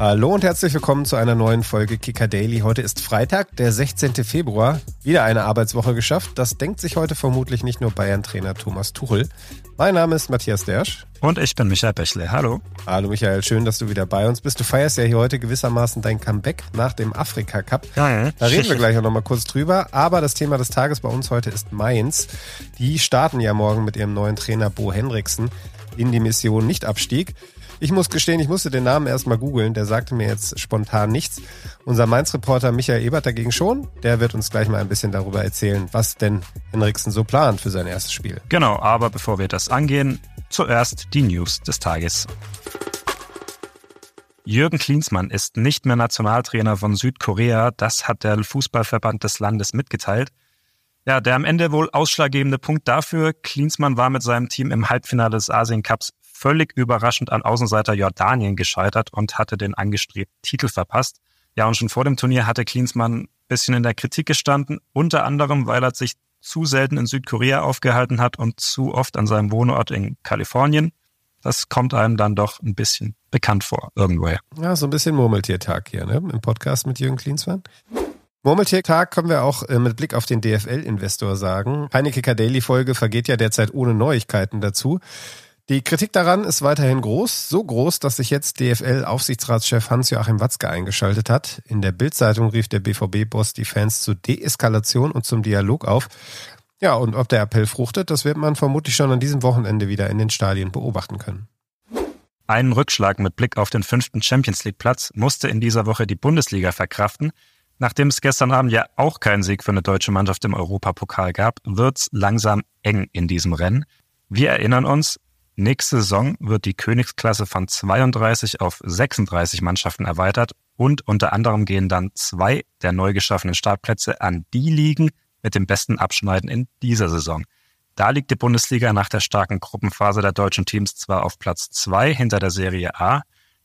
Hallo und herzlich willkommen zu einer neuen Folge Kicker Daily. Heute ist Freitag, der 16. Februar. Wieder eine Arbeitswoche geschafft. Das denkt sich heute vermutlich nicht nur Bayern-Trainer Thomas Tuchel. Mein Name ist Matthias Dersch. Und ich bin Michael Bechle. Hallo. Hallo Michael, schön, dass du wieder bei uns bist. Du feierst ja hier heute gewissermaßen dein Comeback nach dem Afrika Cup. Ja, ja. Da reden wir gleich auch nochmal kurz drüber. Aber das Thema des Tages bei uns heute ist Mainz. Die starten ja morgen mit ihrem neuen Trainer Bo Henriksen in die Mission Nicht-Abstieg. Ich muss gestehen, ich musste den Namen erstmal googeln. Der sagte mir jetzt spontan nichts. Unser Mainz-Reporter Michael Ebert dagegen schon. Der wird uns gleich mal ein bisschen darüber erzählen, was denn Henriksen so plant für sein erstes Spiel. Genau, aber bevor wir das angehen, zuerst die News des Tages. Jürgen Klinsmann ist nicht mehr Nationaltrainer von Südkorea. Das hat der Fußballverband des Landes mitgeteilt. Ja, der am Ende wohl ausschlaggebende Punkt dafür, Klinsmann war mit seinem Team im Halbfinale des Asien Cups völlig überraschend an Außenseiter Jordanien gescheitert und hatte den angestrebten Titel verpasst. Ja, und schon vor dem Turnier hatte Klinsmann ein bisschen in der Kritik gestanden, unter anderem, weil er sich zu selten in Südkorea aufgehalten hat und zu oft an seinem Wohnort in Kalifornien. Das kommt einem dann doch ein bisschen bekannt vor, irgendwoher. Ja, so ein bisschen Murmeltiertag hier, ne? Im Podcast mit Jürgen Klinsmann. Murmeltiertag können wir auch äh, mit Blick auf den DFL-Investor sagen. Keine Kicker Daily Folge vergeht ja derzeit ohne Neuigkeiten dazu. Die Kritik daran ist weiterhin groß, so groß, dass sich jetzt DFL-Aufsichtsratschef Hans-Joachim Watzke eingeschaltet hat. In der Bildzeitung rief der BVB-Boss die Fans zur Deeskalation und zum Dialog auf. Ja, und ob der Appell fruchtet, das wird man vermutlich schon an diesem Wochenende wieder in den Stadien beobachten können. Einen Rückschlag mit Blick auf den fünften Champions League Platz musste in dieser Woche die Bundesliga verkraften. Nachdem es gestern Abend ja auch keinen Sieg für eine deutsche Mannschaft im Europapokal gab, wird's langsam eng in diesem Rennen. Wir erinnern uns, nächste Saison wird die Königsklasse von 32 auf 36 Mannschaften erweitert und unter anderem gehen dann zwei der neu geschaffenen Startplätze an die Ligen mit dem besten Abschneiden in dieser Saison. Da liegt die Bundesliga nach der starken Gruppenphase der deutschen Teams zwar auf Platz zwei hinter der Serie A,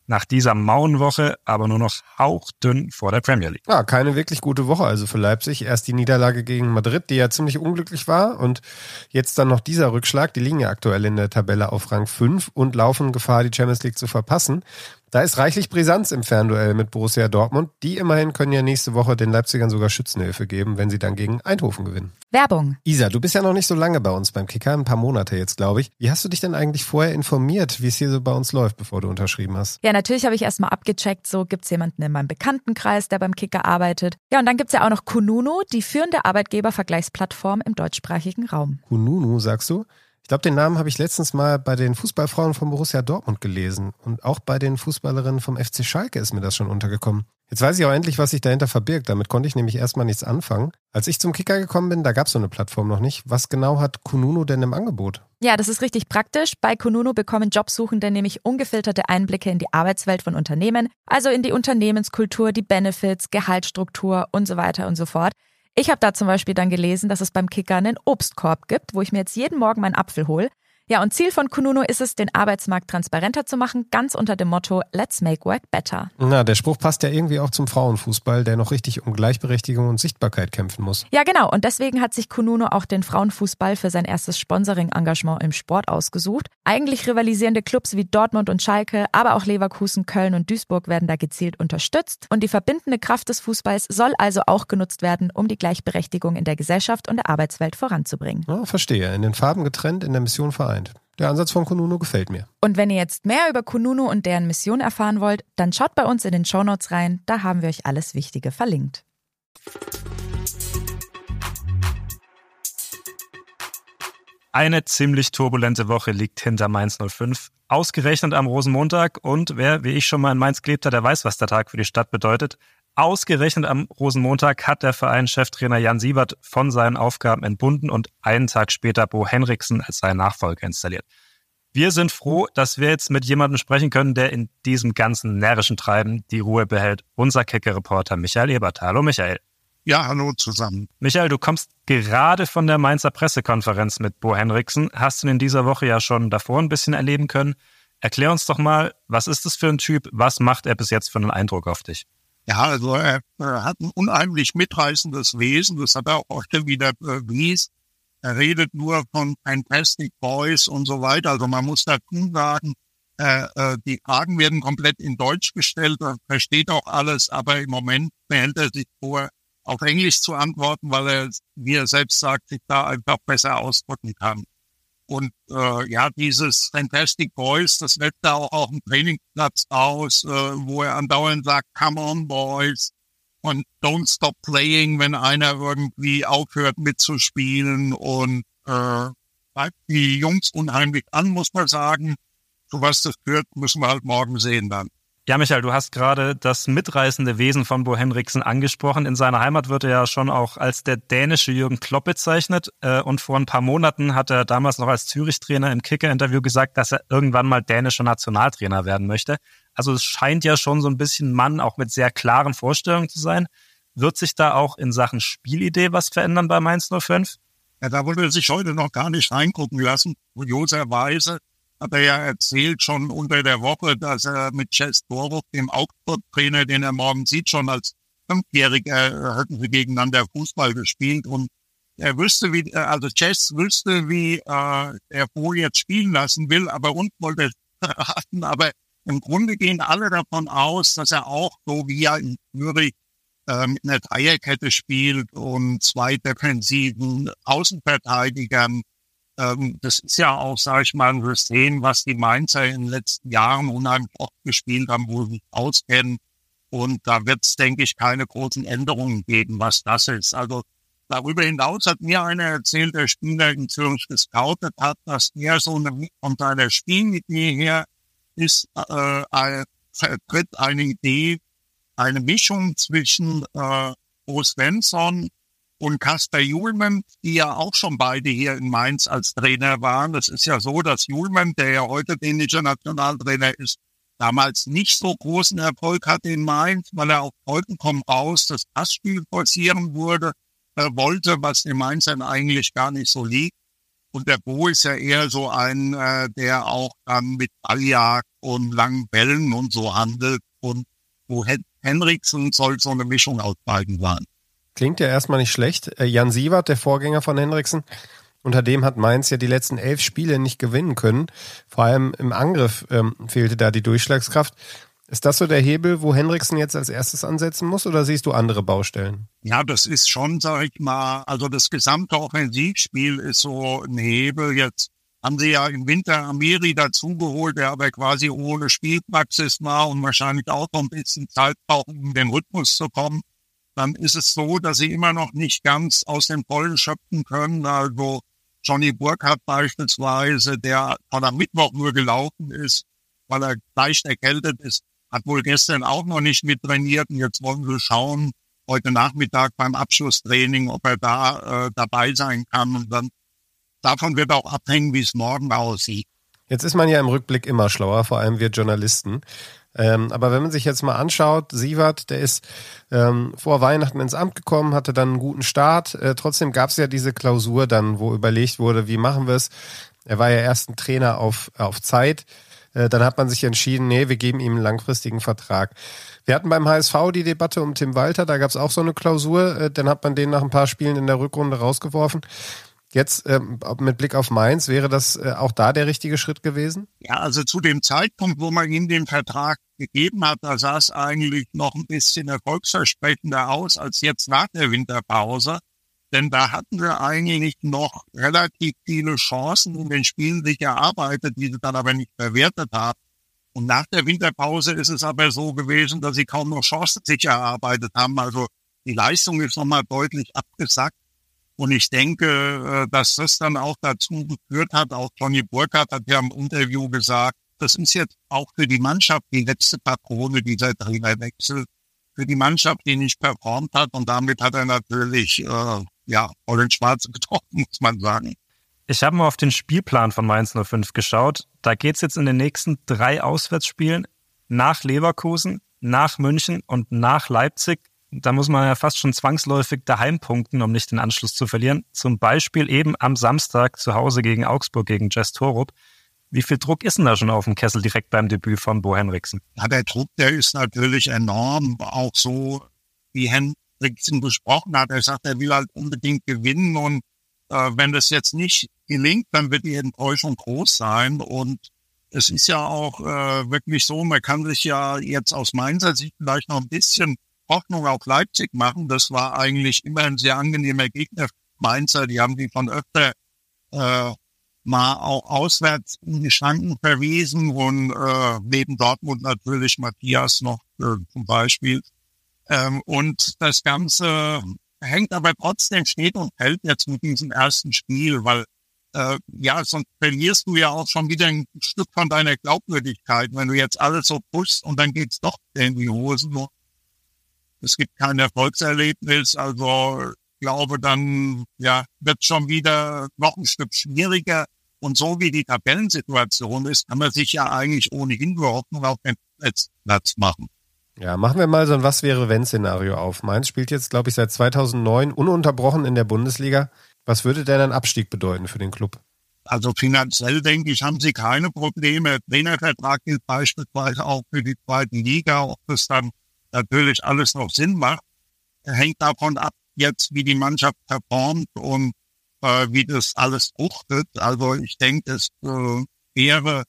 nach dieser Mauenwoche aber nur noch hauchdünn vor der Premier League. Ja, keine wirklich gute Woche also für Leipzig. Erst die Niederlage gegen Madrid, die ja ziemlich unglücklich war und jetzt dann noch dieser Rückschlag. Die liegen ja aktuell in der Tabelle auf Rang 5 und laufen Gefahr, die Champions League zu verpassen. Da ist reichlich Brisanz im Fernduell mit Borussia Dortmund. Die immerhin können ja nächste Woche den Leipzigern sogar Schützenhilfe geben, wenn sie dann gegen Eindhoven gewinnen. Werbung. Isa, du bist ja noch nicht so lange bei uns beim Kicker, ein paar Monate jetzt, glaube ich. Wie hast du dich denn eigentlich vorher informiert, wie es hier so bei uns läuft, bevor du unterschrieben hast? Ja, natürlich habe ich erstmal abgecheckt, so gibt es jemanden in meinem Bekanntenkreis, der beim Kicker arbeitet. Ja, und dann gibt es ja auch noch Kununu, die führende Arbeitgebervergleichsplattform im deutschsprachigen Raum. Kununu, sagst du? Ich glaube, den Namen habe ich letztens mal bei den Fußballfrauen von Borussia Dortmund gelesen. Und auch bei den Fußballerinnen vom FC Schalke ist mir das schon untergekommen. Jetzt weiß ich auch endlich, was sich dahinter verbirgt. Damit konnte ich nämlich erstmal nichts anfangen. Als ich zum Kicker gekommen bin, da gab es so eine Plattform noch nicht. Was genau hat Kununu denn im Angebot? Ja, das ist richtig praktisch. Bei Kununu bekommen Jobsuchende nämlich ungefilterte Einblicke in die Arbeitswelt von Unternehmen, also in die Unternehmenskultur, die Benefits, Gehaltsstruktur und so weiter und so fort. Ich habe da zum Beispiel dann gelesen, dass es beim Kicker einen Obstkorb gibt, wo ich mir jetzt jeden Morgen meinen Apfel hole. Ja, und Ziel von Kununu ist es, den Arbeitsmarkt transparenter zu machen, ganz unter dem Motto Let's make work better. Na, der Spruch passt ja irgendwie auch zum Frauenfußball, der noch richtig um Gleichberechtigung und Sichtbarkeit kämpfen muss. Ja, genau. Und deswegen hat sich Kununu auch den Frauenfußball für sein erstes Sponsoring-Engagement im Sport ausgesucht. Eigentlich rivalisierende Clubs wie Dortmund und Schalke, aber auch Leverkusen, Köln und Duisburg werden da gezielt unterstützt. Und die verbindende Kraft des Fußballs soll also auch genutzt werden, um die Gleichberechtigung in der Gesellschaft und der Arbeitswelt voranzubringen. Ja, verstehe. In den Farben getrennt, in der Mission vereint vereint. Der Ansatz von Kununu gefällt mir. Und wenn ihr jetzt mehr über Kununu und deren Mission erfahren wollt, dann schaut bei uns in den Shownotes rein, da haben wir euch alles Wichtige verlinkt. Eine ziemlich turbulente Woche liegt hinter Mainz 05. Ausgerechnet am Rosenmontag und wer, wie ich schon mal in Mainz gelebt hat, der weiß, was der Tag für die Stadt bedeutet. Ausgerechnet am Rosenmontag hat der Verein Cheftrainer Jan Siebert von seinen Aufgaben entbunden und einen Tag später Bo Henriksen als seinen Nachfolger installiert. Wir sind froh, dass wir jetzt mit jemandem sprechen können, der in diesem ganzen närrischen Treiben die Ruhe behält. Unser Kicker-Reporter Michael Ebert. Hallo Michael. Ja, hallo zusammen. Michael, du kommst gerade von der Mainzer Pressekonferenz mit Bo Henriksen. Hast du in dieser Woche ja schon davor ein bisschen erleben können. Erklär uns doch mal, was ist das für ein Typ? Was macht er bis jetzt für einen Eindruck auf dich? Ja, also er, er hat ein unheimlich mitreißendes Wesen. Das hat er auch heute wieder bewiesen. Er redet nur von Fantastic Boys und so weiter. Also man muss dazu sagen, Äh, äh, die Fragen werden komplett in Deutsch gestellt, er versteht auch alles, aber im Moment behält er sich vor, auf Englisch zu antworten, weil er, wie er selbst sagt, sich da einfach besser ausdrücken kann. Und äh, ja, dieses Fantastic Boys, das lädt da auch auf dem Trainingplatz aus, äh, wo er andauernd sagt, come on boys und don't stop playing, wenn einer irgendwie aufhört mitzuspielen und äh, bleibt die Jungs unheimlich an, muss man sagen. Zu was das führt, müssen wir halt morgen sehen dann. Ja, Michael, du hast gerade das mitreißende Wesen von Bo Henriksen angesprochen. In seiner Heimat wird er ja schon auch als der dänische Jürgen Klopp bezeichnet. Äh, und vor ein paar Monaten hat er damals noch als Zürich-Trainer im Kicker-Interview gesagt, dass er irgendwann mal dänischer Nationaltrainer werden möchte. Also es scheint ja schon so ein bisschen Mann auch mit sehr klaren Vorstellungen zu sein. Wird sich da auch in Sachen Spielidee was verändern bei Mainz 05? Ja, da wurde sich heute noch gar nicht reingucken lassen. Kurioserweise hat er ja erzählt schon unter der Woche, dass er mit Chess Dorf, dem Augsburg-Trainer, den er morgen sieht, schon als Fünfjähriger hatten sie gegeneinander Fußball gespielt. Und er wüsste, wie, also Chess wüsste, wie äh, er Bo jetzt spielen lassen will, aber uns wollte verraten, aber im Grunde gehen alle davon aus, dass er auch so wie er in Zürich äh, mit einer Dreierkette spielt und zwei defensiven Außenverteidigern das ist ja auch, sage ich mal, ein System, was die Mainzer in den letzten Jahren unheimlich oft gespielt haben, wo sie sich auskennen. Und da wird es, denke ich, keine großen Änderungen geben, was das ist. Also darüber hinaus hat mir einer erzählt, der Spieler in Zürich gescoutet hat, dass er so eine, von seiner Spielidee her ist, äh, äh, vertritt eine Idee, eine Mischung zwischen äh, Bo Svensson und Kasper Julmann, die ja auch schon beide hier in Mainz als Trainer waren. Das ist ja so, dass Julmann, der ja heute dänischer Nationaltrainer ist, damals nicht so großen Erfolg hatte in Mainz, weil er auf Teufel komm raus das Passspiel forcieren wurde, äh, wollte, was den Mainzern eigentlich gar nicht so liegt. Und der Bo ist ja eher so ein, äh, der auch dann mit Balljagd und langen Bällen und so handelt. Und wo Henriksen soll so eine Mischung aus beiden sein. Klingt ja erstmal nicht schlecht. Äh, Jan Sievert, der Vorgänger von Hendriksen, unter dem hat Mainz ja die letzten elf Spiele nicht gewinnen können. Vor allem im Angriff ähm, fehlte da die Durchschlagskraft. Ist das so der Hebel, wo Hendriksen jetzt als erstes ansetzen muss oder siehst du andere Baustellen? Ja, das ist schon, sag ich mal, also das gesamte Offensivspiel ist so ein Hebel. Jetzt haben sie ja im Winter Amiri dazugeholt, der aber quasi ohne Spielpraxis war und wahrscheinlich auch noch ein bisschen Zeit braucht, um in den Rhythmus zu kommen dann ist es so, dass sie immer noch nicht ganz aus den Vollen schöpfen können. Also Johnny Burkhardt beispielsweise, der von am Mittwoch nur gelaufen ist, weil er leicht erkältet ist, hat wohl gestern auch noch nicht mit trainiert. Und jetzt wollen wir schauen, heute Nachmittag beim Abschlusstraining, ob er da äh, dabei sein kann. Und dann davon wird auch abhängen, wie es morgen aussieht. Jetzt ist man ja im Rückblick immer schlauer, vor allem wir Journalisten. Ähm, aber wenn man sich jetzt mal anschaut, Sievert, der ist ähm, vor Weihnachten ins Amt gekommen, hatte dann einen guten Start. Äh, trotzdem gab es ja diese Klausur dann, wo überlegt wurde, wie machen wir es. Er war ja erst ein Trainer auf, auf Zeit. Äh, dann hat man sich entschieden, nee, wir geben ihm einen langfristigen Vertrag. Wir hatten beim HSV die Debatte um Tim Walter, da gab es auch so eine Klausur. Äh, dann hat man den nach ein paar Spielen in der Rückrunde rausgeworfen. Jetzt ähm, mit Blick auf Mainz, wäre das äh, auch da der richtige Schritt gewesen? Ja, also zu dem Zeitpunkt, wo man ihm den Vertrag gegeben hat, da sah es eigentlich noch ein bisschen erfolgsversprechender aus als jetzt nach der Winterpause. Denn da hatten wir eigentlich noch relativ viele Chancen in den Spielen sich erarbeitet, die sie dann aber nicht verwertet haben. Und nach der Winterpause ist es aber so gewesen, dass sie kaum noch Chancen sich erarbeitet haben. Also die Leistung ist nochmal deutlich abgesackt. Und ich denke, äh, dass das dann auch dazu geführt hat, auch Johnny Burkhardt hat ja im Interview gesagt, das ist jetzt auch für die Mannschaft die letzte Patrone dieser Trainerwechsel, für die Mannschaft, die nicht performt hat. Und damit hat er natürlich, äh, ja, voll ins Schwarze getroffen, muss man sagen. Ich habe mal auf den Spielplan von Mainz 05 geschaut. Da geht's jetzt in den nächsten drei Auswärtsspielen nach Leverkusen, nach München und nach Leipzig da muss man ja fast schon zwangsläufig daheim punkten, um nicht den Anschluss zu verlieren. Zum Beispiel eben am Samstag zu Hause gegen Augsburg, gegen Jess Torup. Wie viel Druck ist denn da schon auf dem Kessel direkt beim Debüt von Bo Henriksen? Ja, der Druck, der ist natürlich enorm. Auch so, wie Henriksen besprochen hat. Er sagt, er will halt unbedingt gewinnen und äh, wenn das jetzt nicht gelingt, dann wird die Enttäuschung groß sein und es ist ja auch äh, wirklich so, man kann sich ja jetzt aus Mainzer Sicht vielleicht noch ein bisschen Hoffnung auf Leipzig machen. Das war eigentlich immer ein sehr angenehmer Gegner. Mainzer, die haben die von öfter äh, mal auch auswärts in die Schranken verwiesen und äh, neben Dortmund natürlich Matthias noch äh, zum Beispiel. Ähm, und das Ganze hängt aber trotzdem steht und fällt jetzt mit diesem ersten Spiel, weil äh, ja, sonst verlierst du ja auch schon wieder ein Stück von deiner Glaubwürdigkeit, wenn du jetzt alles so pushst und dann geht's doch in die Hosen. Es gibt kein Erfolgserlebnis, also glaube, dann ja, wird schon wieder noch ein Stück schwieriger. Und so wie die Tabellensituation ist, kann man sich ja eigentlich ohnehin überhaupt noch auf den Platz machen. Ja, machen wir mal so ein Was wäre wenn Szenario auf. Mainz spielt jetzt, glaube ich, seit 2009 ununterbrochen in der Bundesliga. Was würde denn ein Abstieg bedeuten für den Club? Also finanziell, denke ich, haben sie keine Probleme. Trainervertrag gilt beispielsweise auch für die zweite Liga. Ob das dann natürlich alles noch Sinn macht, hängt davon ab, jetzt wie die Mannschaft performt und äh, wie das alles fruchtet. Also ich denke, es äh, wäre,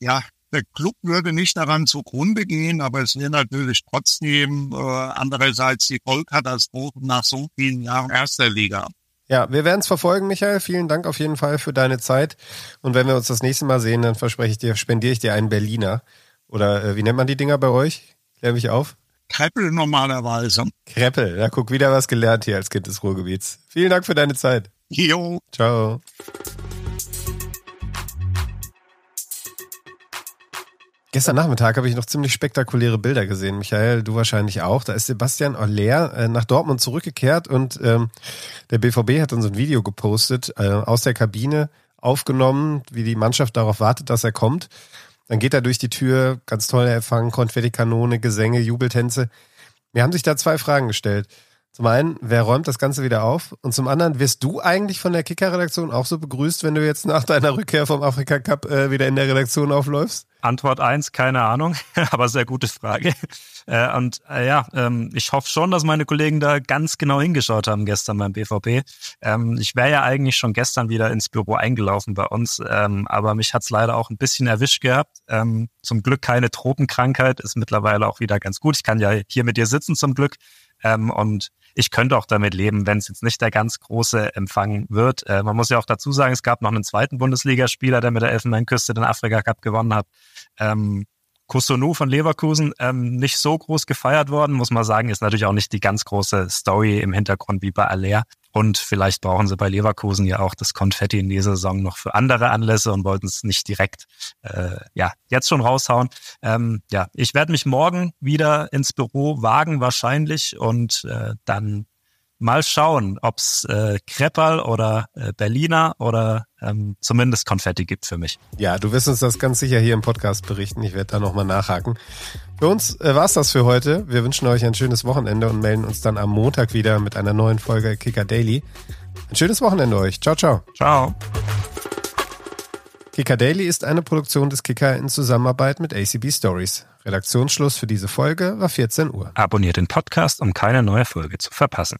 ja, der Club würde nicht daran zugrunde gehen, aber es wäre natürlich trotzdem äh, andererseits die Vollkatastrophe nach so vielen Jahren erster Liga. Ja, wir werden es verfolgen, Michael. Vielen Dank auf jeden Fall für deine Zeit. Und wenn wir uns das nächste Mal sehen, dann verspreche ich dir, spendiere ich dir einen Berliner. Oder äh, wie nennt man die Dinger bei euch? Klär mich auf. Kreppel normalerweise. Kreppel, ja, guck, wieder was gelernt hier als Kind des Ruhrgebiets. Vielen Dank für deine Zeit. Jo. Ciao. Gestern Nachmittag habe ich noch ziemlich spektakuläre Bilder gesehen. Michael, du wahrscheinlich auch. Da ist Sebastian Aller äh, nach Dortmund zurückgekehrt und ähm, der BVB hat dann so ein Video gepostet, äh, aus der Kabine aufgenommen, wie die Mannschaft darauf wartet, dass er kommt. Dann geht er durch die Tür, ganz toller Empfang, Konfettikanone, Gesänge, Jubeltänze. Mir haben sich da zwei Fragen gestellt. Zum einen, wer räumt das Ganze wieder auf? Und zum anderen, wirst du eigentlich von der Kicker-Redaktion auch so begrüßt, wenn du jetzt nach deiner Rückkehr vom Afrika Cup äh, wieder in der Redaktion aufläufst? Antwort eins, keine Ahnung, aber sehr gute Frage. Äh, und äh, ja, ähm, ich hoffe schon, dass meine Kollegen da ganz genau hingeschaut haben gestern beim BVB. Ähm, ich wäre ja eigentlich schon gestern wieder ins Büro eingelaufen bei uns, ähm, aber mich hat's leider auch ein bisschen erwischt gehabt. Ähm, zum Glück keine Tropenkrankheit, ist mittlerweile auch wieder ganz gut. Ich kann ja hier mit dir sitzen zum Glück. Ähm, und ich könnte auch damit leben, wenn es jetzt nicht der ganz große Empfang wird. Äh, man muss ja auch dazu sagen, es gab noch einen zweiten Bundesligaspieler, der mit der Elfenbeinküste den Afrika Cup gewonnen hat. Ähm, Kusunu von Leverkusen ähm, nicht so groß gefeiert worden, muss man sagen, ist natürlich auch nicht die ganz große Story im Hintergrund wie bei Aller. Und vielleicht brauchen sie bei Leverkusen ja auch das Konfetti in dieser Saison noch für andere Anlässe und wollten es nicht direkt äh, ja jetzt schon raushauen. Ähm, ja, ich werde mich morgen wieder ins Büro wagen wahrscheinlich und äh, dann mal schauen, ob's äh, Krepperl oder äh, Berliner oder ähm, zumindest Konfetti gibt für mich. Ja, du wirst uns das ganz sicher hier im Podcast berichten. Ich werde da nochmal nachhaken. Für uns äh, war's das für heute. Wir wünschen euch ein schönes Wochenende und melden uns dann am Montag wieder mit einer neuen Folge Kicker Daily. Ein schönes Wochenende euch. Ciao, ciao. Ciao. Kicker Daily ist eine Produktion des Kicker in Zusammenarbeit mit ACB Stories. Redaktionsschluss für diese Folge war 14 Uhr. Abonniert den Podcast, um keine neue Folge zu verpassen.